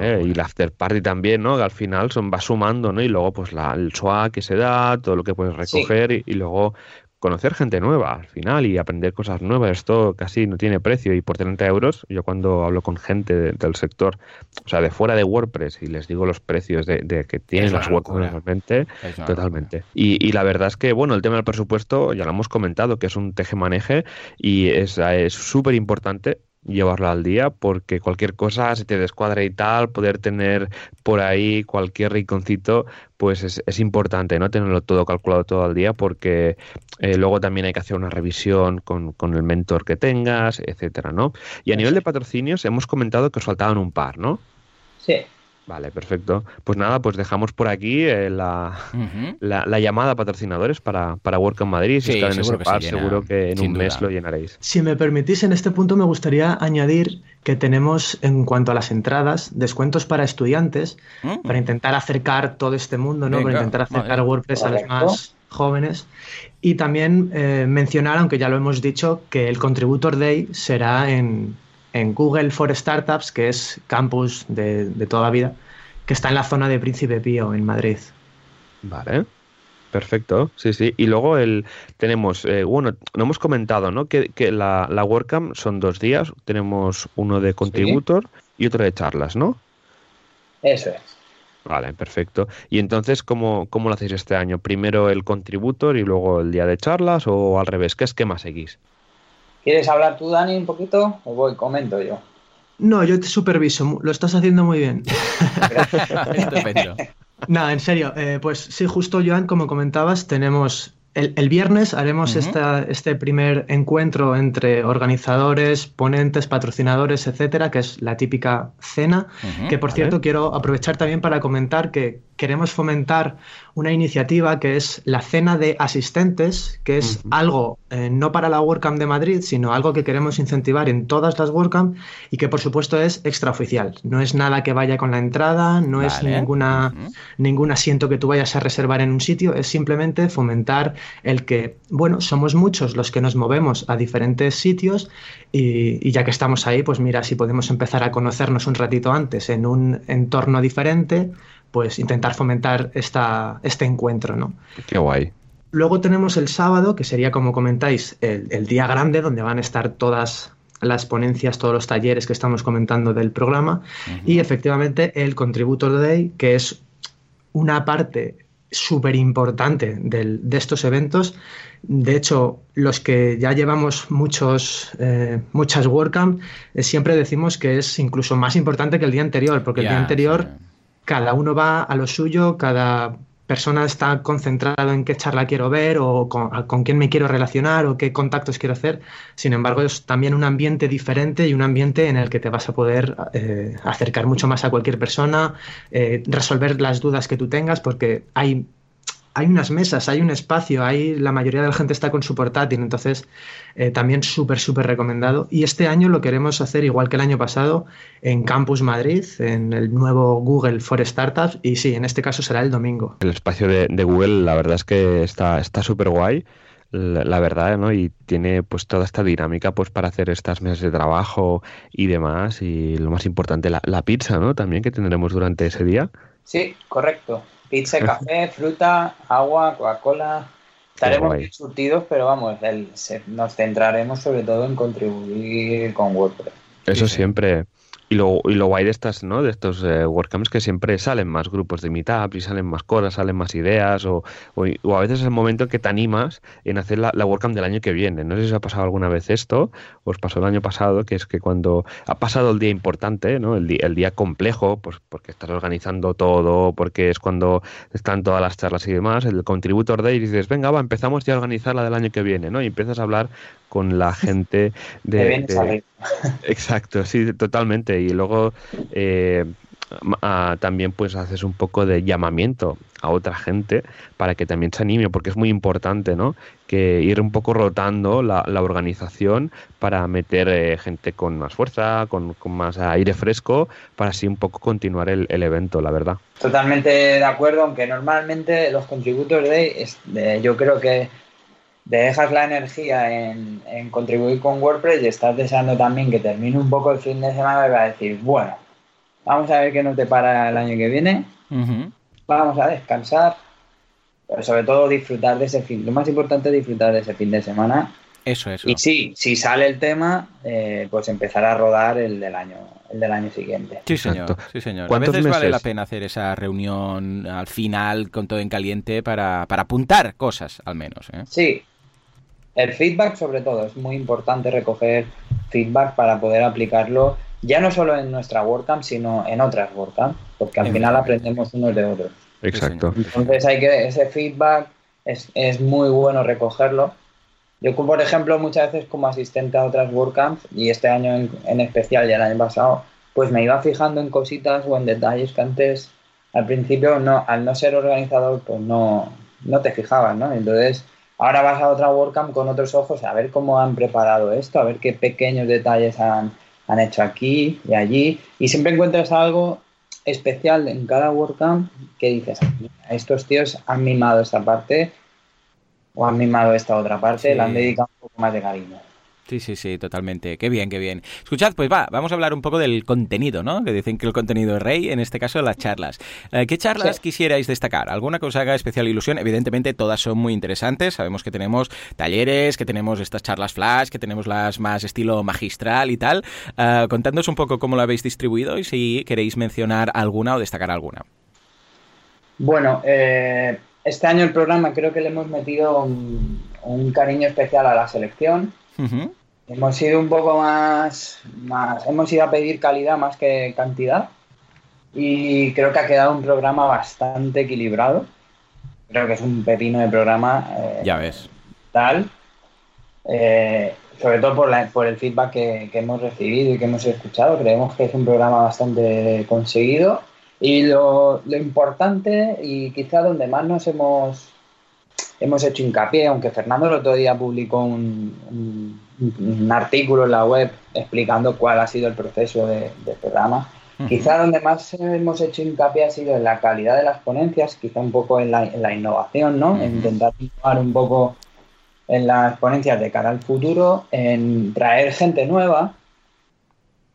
Speaker 2: eh, y la after party también, ¿no? Que al final son, va sumando, ¿no? Y luego, pues la, el swag que se da, todo lo que puedes recoger y, luego conocer gente nueva al final y aprender cosas nuevas. Esto casi no tiene precio y por 30 euros, yo cuando hablo con gente del sector, o sea, de fuera de WordPress y les digo los precios de, que tienen las WordPress realmente, totalmente. Y, la verdad es que, bueno, el tema del presupuesto ya lo hemos comentado, que es un teje-maneje y es súper importante llevarlo al día porque cualquier cosa se te descuadra y tal, poder tener por ahí cualquier rinconcito, pues es, es importante, ¿no? Tenerlo todo calculado todo al día porque eh, luego también hay que hacer una revisión con, con, el mentor que tengas, etcétera, ¿no? Y a nivel de patrocinios hemos comentado que os faltaban un par, ¿no?
Speaker 3: Sí.
Speaker 2: Vale, perfecto. Pues nada, pues dejamos por aquí eh, la, la, llamada a patrocinadores para, para Work en Madrid. Si están en ese par, seguro que en un mes lo llenaréis.
Speaker 4: Si me permitís, en este punto me gustaría añadir que tenemos, en cuanto a las entradas, descuentos para estudiantes, mm. para intentar acercar todo este mundo, ¿no? para intentar acercar WordPress a los más jóvenes. Y también eh, mencionar, aunque ya lo hemos dicho, que el Contributor Day será en, en Google for Startups, que es campus de, toda la vida, que está en la zona de Príncipe Pío, en Madrid.
Speaker 2: Vale. Perfecto, sí, sí. Y luego el tenemos, eh, bueno, no hemos comentado, ¿no? Que, la, la WordCamp son dos días. Tenemos uno de contributor y otro de charlas, ¿no?
Speaker 3: Eso es.
Speaker 2: Vale, perfecto. ¿Y entonces cómo, cómo lo hacéis este año? ¿Primero el contributor y luego el día de charlas o al revés? ¿Qué esquema seguís?
Speaker 3: ¿Quieres hablar tú, Dani, un poquito? O voy, comento yo.
Speaker 4: No, yo te superviso, lo estás haciendo muy bien. (laughs) Estupendo. no, en serio, eh, pues sí, justo Joan, como comentabas, tenemos el, viernes haremos este primer encuentro entre organizadores, ponentes, patrocinadores, etcétera, que es la típica cena. que por cierto, quiero aprovechar también para comentar que queremos fomentar una iniciativa que es la cena de asistentes, que es algo eh, no para la WordCamp de Madrid, sino algo que queremos incentivar en todas las WordCamp y que por supuesto es extraoficial. No es nada que vaya con la entrada, no es ninguna, ningún asiento que tú vayas a reservar en un sitio, es simplemente fomentar el que, bueno, somos muchos los que nos movemos a diferentes sitios y, y ya que estamos ahí, pues mira, si podemos empezar a conocernos un ratito antes en un entorno diferente, pues intentar fomentar esta, este encuentro, ¿no?
Speaker 2: Qué guay.
Speaker 4: Luego tenemos el sábado, que sería, como comentáis, el, día grande, donde van a estar todas las ponencias, todos los talleres que estamos comentando del programa, y efectivamente el Contributor Day, que es una parte súper importante de estos eventos. De hecho, los que ya llevamos muchos, eh, muchas WordCamp, eh, siempre decimos que es incluso más importante que el día anterior, porque el día anterior cada uno va a lo suyo, cada persona está concentrado en qué charla quiero ver o con, quién me quiero relacionar o qué contactos quiero hacer. Sin embargo, es también un ambiente diferente y un ambiente en el que te vas a poder eh, acercar mucho más a cualquier persona, eh, resolver las dudas que tú tengas, porque hay hay unas mesas, hay un espacio, hay, la mayoría de la gente está con su portátil, entonces eh, también súper, súper recomendado. Y este año lo queremos hacer igual que el año pasado en Campus Madrid, en el nuevo Google for Startups, y sí, en este caso será el domingo.
Speaker 2: El espacio de, Google, la verdad es que está súper guay. La, verdad, ¿no? Y tiene pues toda esta dinámica pues para hacer estas mesas de trabajo y demás. Y lo más importante, la, la pizza, ¿no? También que tendremos durante ese día.
Speaker 3: Sí, correcto. Pizza, café, fruta, agua, Coca-Cola. Estaremos bien surtidos, pero vamos, nos centraremos sobre todo en contribuir con WordPress.
Speaker 2: Eso siempre. Y lo, y lo guay de estas, ¿no? De estos eh, WordCamps que siempre salen más grupos de meetup y salen más cosas, salen más ideas, o, o, a veces es el momento en que te animas en hacer la, la, WordCamp del año que viene. No sé si os ha pasado alguna vez esto, os pasó el año pasado, que es que cuando ha pasado el día importante, ¿no? El, día, el día complejo, pues porque estás organizando todo, porque es cuando están todas las charlas y demás, el Contributor Day, y dices, venga, va, empezamos ya a organizar la del año que viene, ¿no? Y empiezas a hablar con la gente (laughs) de... Exacto, sí, totalmente. Y luego eh, también pues haces un poco de llamamiento a otra gente para que también se anime, porque es muy importante, ¿no? Que ir un poco rotando la, organización para meter eh, gente con más fuerza, con, más aire fresco, para así un poco continuar el, evento, la verdad.
Speaker 3: Totalmente de acuerdo, aunque normalmente los contributors de, yo creo que dejas la energía en, contribuir con WordPress y estás deseando también que termine un poco el fin de semana y vas a decir, bueno, vamos a ver qué nos depara el año que viene, vamos a descansar, pero sobre todo disfrutar de ese fin. Lo más importante es disfrutar de ese fin de semana.
Speaker 1: Eso, eso.
Speaker 3: Y sí, si sale el tema, eh, pues empezar a rodar el del año el del año siguiente.
Speaker 1: Sí, señor. Sí, señor. A veces vale la pena hacer esa reunión al final con todo en caliente para, para apuntar cosas, al menos. ¿eh?
Speaker 3: Sí, el feedback, sobre todo, es muy importante recoger feedback para poder aplicarlo ya no solo en nuestra WordCamp, sino en otras WordCamp, porque al final aprendemos unos de otros.
Speaker 2: Exacto.
Speaker 3: Entonces hay que ese feedback es, es muy bueno recogerlo. Yo, por ejemplo, muchas veces como asistente a otras WordCamps, y este año en, en, especial y el año pasado, pues me iba fijando en cositas o en detalles que antes, al principio, no, al no ser organizador, pues no, no te fijabas, ¿no? Entonces, Ahora vas a otra WordCamp con otros ojos a ver cómo han preparado esto, a ver qué pequeños detalles han, hecho aquí y allí. Y siempre encuentras algo especial en cada WordCamp que dices, estos tíos han mimado esta parte o han mimado esta otra parte, le han dedicado un poco más de cariño.
Speaker 1: Sí, sí, sí, totalmente. Qué bien, qué bien. Escuchad, pues va, vamos a hablar un poco del contenido, ¿no? Que dicen que el contenido es rey, en este caso las charlas. Eh, ¿Qué charlas quisierais destacar? ¿Alguna cosa haga especial ilusión? Evidentemente todas son muy interesantes. Sabemos que tenemos talleres, que tenemos estas charlas flash, que tenemos las más estilo magistral y tal. Uh, contadnos un poco cómo lo habéis distribuido y si queréis mencionar alguna o destacar alguna.
Speaker 3: Bueno, eh, este año el programa creo que le hemos metido un, cariño especial a la selección. Hemos ido un poco más, más, hemos ido a pedir calidad más que cantidad y creo que ha quedado un programa bastante equilibrado. Creo que es un pepino de programa.
Speaker 1: Eh, ya ves.
Speaker 3: Tal. Eh, sobre todo por, por el feedback que, hemos recibido y que hemos escuchado. Creemos que es un programa bastante conseguido. Y lo, importante y quizá donde más nos hemos, hemos hecho hincapié, aunque Fernando el otro día publicó un, artículo en la web explicando cuál ha sido el proceso de, programa, Quizá donde más hemos hecho hincapié ha sido en la calidad de las ponencias, quizá un poco en la, innovación, ¿no? En intentar innovar un poco en las ponencias de cara al futuro, en traer gente nueva,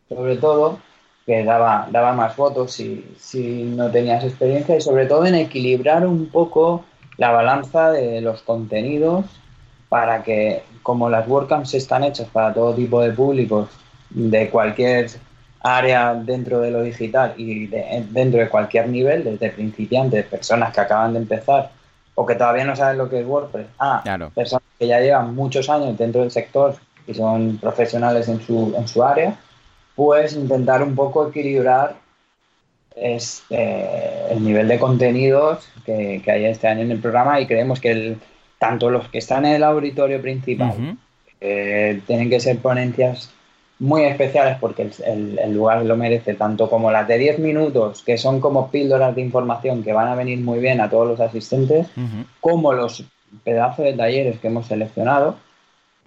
Speaker 3: sobre todo, que daba, daba más votos si, si no tenías experiencia, y sobre todo en equilibrar un poco la balanza de los contenidos para que, como las WordCamps están hechas para todo tipo de públicos, de cualquier área dentro de lo digital y dentro de cualquier nivel, desde principiantes, personas que acaban de empezar o que todavía no saben lo que es WordPress, a personas que ya llevan muchos años dentro del sector y son profesionales en su, en su área, pues intentar un poco equilibrar este, el nivel de contenidos que, hay este año en el programa y creemos que el, tanto los que están en el auditorio principal tienen que ser ponencias muy especiales porque el, lugar lo merece, tanto como las de 10 minutos, que son como píldoras de información que van a venir muy bien a todos los asistentes, como los pedazos de talleres que hemos seleccionado.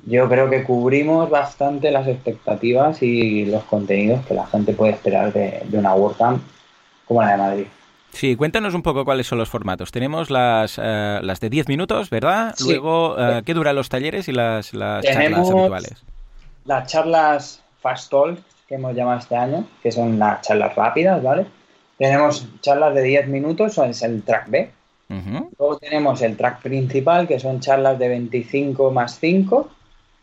Speaker 3: Yo creo que cubrimos bastante las expectativas y los contenidos que la gente puede esperar de, una WordCamp como la de Madrid.
Speaker 1: Sí, cuéntanos un poco cuáles son los formatos. Tenemos las, eh, las de 10 minutos, ¿verdad? Luego, eh, ¿qué duran los talleres y las, las charlas habituales?
Speaker 3: Las charlas Fast Talk que hemos llamado este año, que son las charlas rápidas, ¿vale? Tenemos charlas de 10 minutos, es el track B. Luego tenemos el track principal, que son charlas de 25 más 5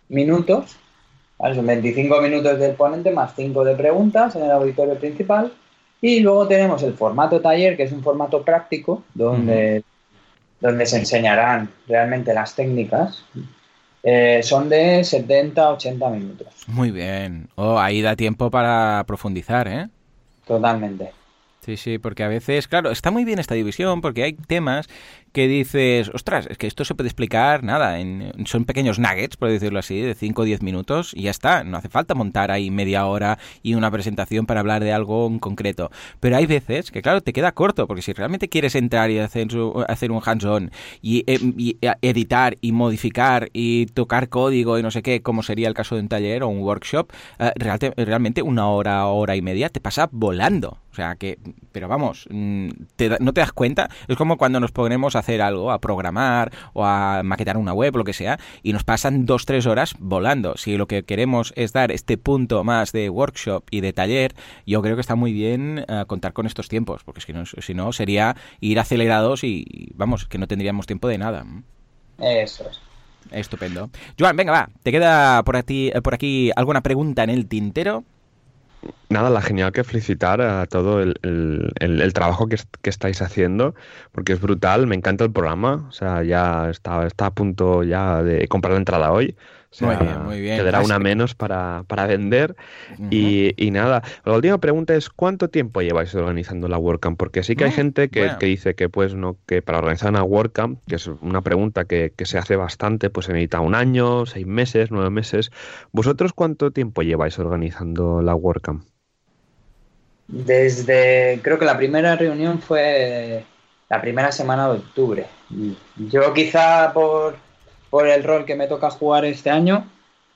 Speaker 3: minutos. Son 25 minutos del ponente más 5 de preguntas en el auditorio principal. Y luego tenemos el formato taller, que es un formato práctico, donde, donde se enseñarán realmente las técnicas eh, son de 70 a 80 minutos.
Speaker 1: Muy bien. Oh, ahí da tiempo para profundizar, ¿eh?
Speaker 3: Totalmente.
Speaker 1: Sí, sí, porque a veces, claro, está muy bien esta división porque hay temas que dices, ostras, es que esto se puede explicar, nada, en, son pequeños nuggets, por decirlo así, de 5 o 10 minutos y ya está, no hace falta montar ahí media hora y una presentación para hablar de algo en concreto. Pero hay veces que, claro, te queda corto, porque si realmente quieres entrar y hacer, hacer un hands-on y, eh, y, editar y modificar y tocar código y no sé qué, como sería el caso de un taller o un workshop, eh, realmente una hora, hora y media te pasa volando. O sea que, pero vamos, mm, no te das cuenta. Es como cuando nos ponemos a hacer algo, a programar o a maquetar una web lo que sea, y nos pasan dos, tres horas volando. Si lo que queremos es dar este punto más de workshop y de taller, yo creo que está muy bien eh, contar con estos tiempos, porque si no, si no sería ir acelerados y, vamos, que no tendríamos tiempo de nada.
Speaker 3: Eso es.
Speaker 1: Estupendo. Joan, venga, va. ¿Te queda por aquí, por aquí alguna pregunta en el tintero?
Speaker 2: Nada, la genial que felicitar a todo el, el, trabajo que, que, estáis haciendo, porque es brutal, me encanta el programa, o sea, ya está, está a punto ya de comprar la entrada hoy, muy bien, muy bien. Quedará una menos para, vender. y, nada, la última pregunta es ¿cuánto tiempo lleváis organizando la WordCamp? Porque sí que hay mm, gente que, dice que pues no, que para organizar una WordCamp, que es una pregunta que, se hace bastante, pues se necesita un año, seis meses, nueve meses. ¿Vosotros cuánto tiempo lleváis organizando la WordCamp?
Speaker 3: Desde, creo que la primera reunión fue la primera semana de octubre. Yo quizá por por el rol que me toca jugar este año,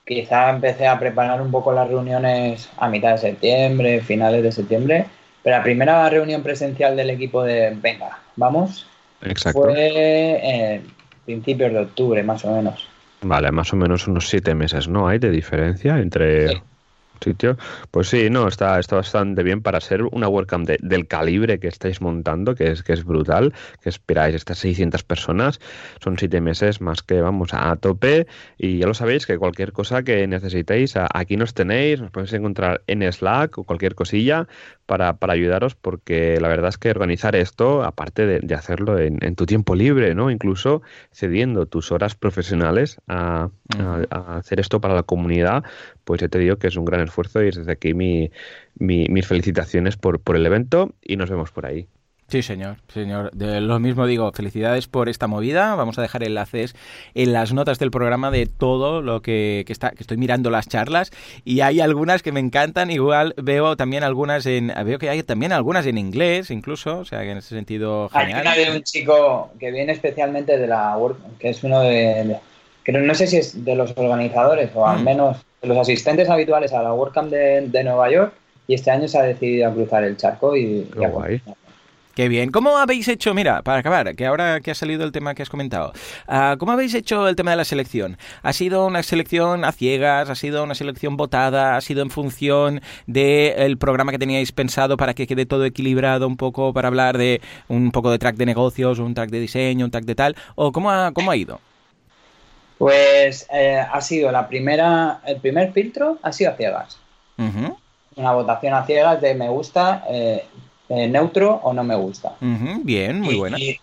Speaker 3: quizá empecé a preparar un poco las reuniones a mitad de septiembre, finales de septiembre, pero la primera reunión presencial del equipo de venga, vamos, fue en principios de octubre, más o menos.
Speaker 2: Vale, más o menos unos siete meses, ¿no? Hay de diferencia entre sitio. Pues sí, no, está, está bastante bien para ser una WordCamp del calibre que estáis montando, que es, que es brutal, que esperáis estas 600 personas. Son siete meses más que vamos a, tope y ya lo sabéis que cualquier cosa que necesitéis, aquí nos tenéis, nos podéis encontrar en Slack o cualquier cosilla para, para ayudaros porque la verdad es que organizar esto, aparte de, hacerlo en, tu tiempo libre, ¿no? Incluso cediendo tus horas profesionales a, hacer esto para la comunidad, pues ya te digo que es un gran esfuerzo y desde aquí mi, mis felicitaciones por, por el evento y nos vemos por ahí.
Speaker 1: Sí, señor, señor. De lo mismo digo, felicidades por esta movida. Vamos a dejar enlaces en las notas del programa de todo lo que, está, que estoy mirando las charlas y hay algunas que me encantan. Igual veo también algunas en, veo que hay también algunas en inglés, incluso, o sea que en ese sentido
Speaker 3: genial. Hay una de un chico que viene especialmente de la Work, que es uno de, creo, no sé si es de los organizadores o al mm. menos de los asistentes habituales a la WordCamp de, de Nueva York y este año se ha decidido a cruzar el charco y,
Speaker 1: Qué bien. ¿Cómo habéis hecho, mira, para acabar, que ahora que ha salido el tema que has comentado, ah, ¿cómo habéis hecho el tema de la selección? ¿Ha sido una selección a ciegas? ¿Ha sido una selección votada? ¿Ha sido en función del programa que teníais pensado para que quede todo equilibrado un poco para hablar de un poco de track de negocios, un track de diseño, un track de tal? ¿O cómo ha, cómo ha ido?
Speaker 3: Pues eh, ha sido la primera, el primer filtro ha sido a ciegas. Una votación a ciegas de me gusta, eh, eh, neutro o no me gusta.
Speaker 1: bien, muy buena.
Speaker 3: Y,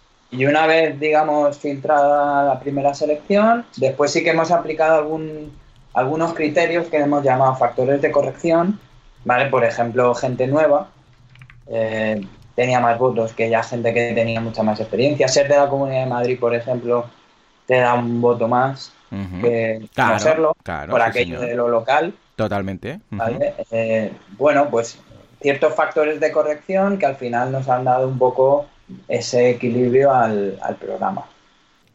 Speaker 3: una vez, digamos, filtrada la primera selección, después sí que hemos aplicado algún, algunos criterios que hemos llamado factores de corrección, ¿vale? Por ejemplo, gente nueva eh, tenía más votos que ya gente que tenía mucha más experiencia. Ser de la Comunidad de Madrid, por ejemplo, te da un voto más que no serlo, por aquello de lo local.
Speaker 1: Totalmente.
Speaker 3: Eh, bueno, pues ciertos factores de corrección que al final nos han dado un poco ese equilibrio al, programa.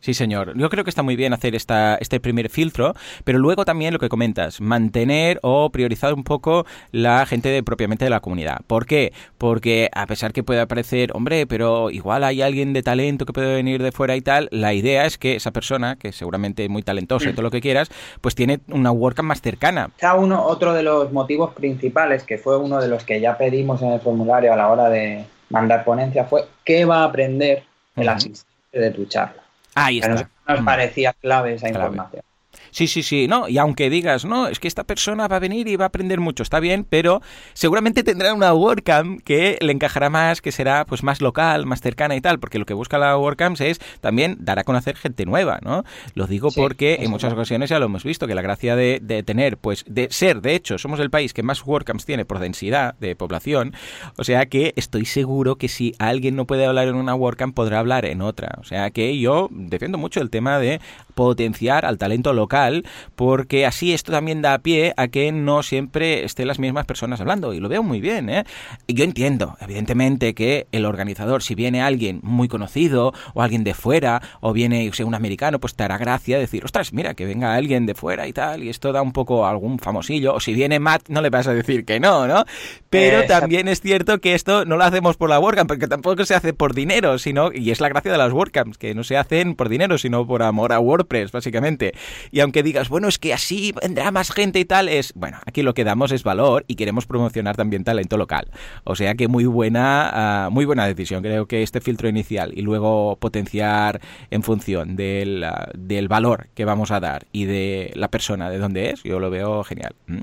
Speaker 1: Sí, señor. Yo creo que está muy bien hacer esta, este primer filtro, pero luego también lo que comentas, mantener o priorizar un poco la gente de, propiamente de la comunidad. ¿Por qué? Porque a pesar que pueda parecer, hombre, pero igual hay alguien de talento que puede venir de fuera y tal, la idea es que esa persona, que seguramente es muy talentosa y todo lo que quieras, pues tiene una WordCamp más cercana.
Speaker 3: uno, otro de los motivos principales, que fue uno de los que ya pedimos en el formulario a la hora de mandar ponencia, fue qué va a aprender el asistente de tu charla.
Speaker 1: Ahí está.
Speaker 3: Nos, mm. parecía clave esa información.
Speaker 1: Sí, sí, sí, no, y aunque digas, no, es que esta persona va a venir y va a aprender mucho, está bien, pero seguramente tendrá una WordCamp que le encajará más, que será pues más local, más cercana y tal, porque lo que busca la WordCamp es también dar a conocer gente nueva, ¿no? Lo digo porque en muchas ocasiones ya lo hemos visto, que la gracia de, tener, pues, de ser, de hecho, somos el país que más WordCamps tiene por densidad de población, o sea que estoy seguro que si alguien no puede hablar en una WordCamp, podrá hablar en otra, o sea que yo defiendo mucho el tema de potenciar al talento local, porque así esto también da pie a que no siempre estén las mismas personas hablando, y lo veo muy bien. ¿eh? Yo entiendo, evidentemente, que el organizador, si viene alguien muy conocido, o alguien de fuera, o viene un americano, pues te hará gracia decir, ostras, mira, que venga alguien de fuera y tal, y esto da un poco a algún famosillo, o si viene Matt, no le vas a decir que no, ¿no? Pero también es cierto que esto no lo hacemos por la WordCamp, porque tampoco se hace por dinero, sino, y es la gracia de las WordCamps, que no se hacen por dinero, sino por amor a WordPress básicamente. Y aunque digas, bueno, es que así vendrá más gente y tal, es, bueno, aquí lo que damos es valor y queremos promocionar también talento local. O sea que muy buena, ah, muy buena decisión. Creo que este filtro inicial y luego potenciar en función del, ah, del valor que vamos a dar y de la persona de dónde es, yo lo veo genial. Mm.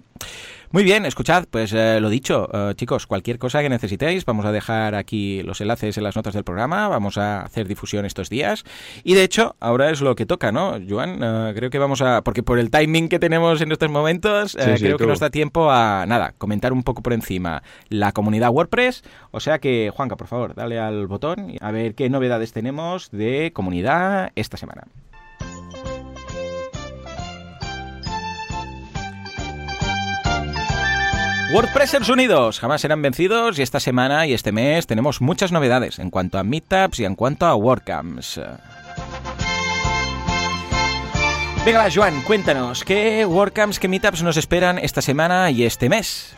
Speaker 1: Muy bien, escuchad, pues eh, lo dicho, eh, chicos, cualquier cosa que necesitéis, vamos a dejar aquí los enlaces en las notas del programa, vamos a hacer difusión estos días. Y de hecho, ahora es lo que toca, ¿no, Joan? Eh, creo que vamos a, porque por el timing que tenemos en estos momentos, creo que nos da tiempo a, nada, comentar un poco por encima la comunidad WordPress. O sea que, Juanca, por favor, dale al botón a ver qué novedades tenemos de comunidad esta semana. WordPressers Unidos jamás serán vencidos y esta semana y este mes tenemos muchas novedades en cuanto a meetups y en cuanto a WordCamps. Venga, Joan, cuéntanos, ¿qué WordCamps, qué meetups nos esperan esta semana y este mes?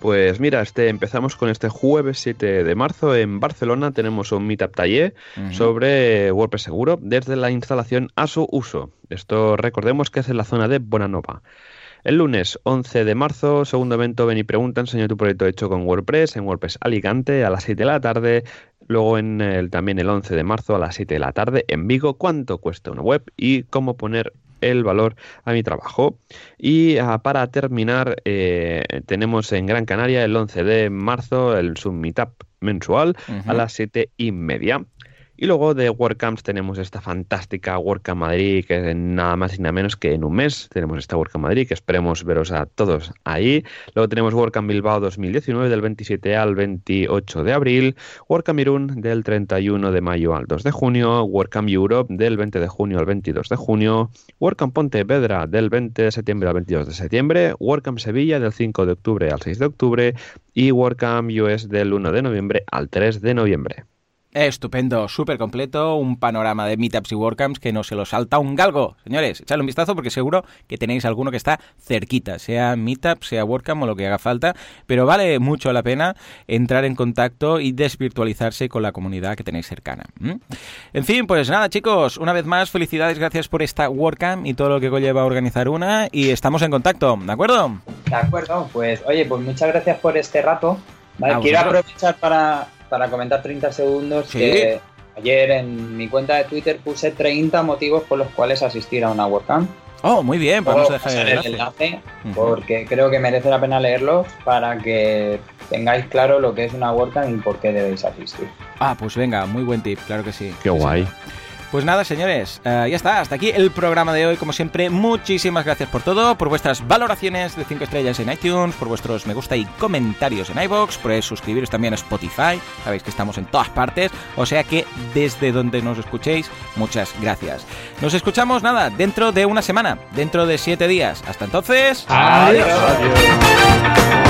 Speaker 2: Pues mira, este, empezamos con este jueves 7 de marzo en Barcelona. Tenemos un Meetup Taller sobre WordPress seguro desde la instalación a su uso. Esto recordemos que es en la zona de Bonanova. El lunes 11 de marzo, segundo evento Ven y Pregunta, enseño tu proyecto hecho con WordPress en WordPress Alicante a las 7 de la tarde. Luego en también el 11 de marzo a las 7 de la tarde en Vigo, cuánto cuesta una web y cómo poner el valor a mi trabajo. Y ah, para terminar, eh, tenemos en Gran Canaria el 11 de marzo el Zoom Meetup mensual a las 7 y media. Y luego de WordCamps tenemos esta fantástica WordCamp Madrid, que es nada más y nada menos que en un mes tenemos esta WordCamp Madrid, que esperemos veros a todos ahí. Luego tenemos WordCamp Bilbao 2019 del 27 al 28 de abril, WordCamp Irún del 31 de mayo al 2 de junio, WordCamp Europe del 20 de junio al 22 de junio, WordCamp Pontevedra del 20 de septiembre al 22 de septiembre, WordCamp Sevilla del 5 de octubre al 6 de octubre. Y WordCamp US del 1 de noviembre al 3 de noviembre.
Speaker 1: Estupendo, súper completo, un panorama de meetups y WordCamps que no se lo salta un galgo. Señores, echadle un vistazo porque seguro que tenéis alguno que está cerquita, sea meetup, sea WordCamp o lo que haga falta, pero vale mucho la pena entrar en contacto y desvirtualizarse con la comunidad que tenéis cercana. En fin, pues nada chicos, una vez más felicidades, gracias por esta WordCamp y todo lo que conlleva organizar una y estamos en contacto, ¿de acuerdo?
Speaker 3: De acuerdo, pues oye, pues muchas gracias por este rato. quiero aprovechar para para comentar 30 segundos que ayer en mi cuenta de Twitter puse 30 motivos por los cuales asistir a una WordCamp.
Speaker 1: Oh, muy bien, vamos a dejar
Speaker 3: el enlace, porque creo que merece la pena leerlo para que tengáis claro lo que es una WordCamp y por qué debéis asistir.
Speaker 1: Ah, pues venga, muy buen tip, claro que sí.
Speaker 2: Qué guay.
Speaker 1: Pues nada, señores, eh, ya está, hasta aquí el programa de hoy. Como siempre, muchísimas gracias por todo, por vuestras valoraciones de 5 estrellas en iTunes, por vuestros me gusta y comentarios en iBox, por suscribiros también a Spotify. Sabéis que estamos en todas partes, o sea que desde donde nos escuchéis, muchas gracias. Nos escuchamos, nada, dentro de una semana, dentro de 7 días. Hasta entonces, adiós. adiós.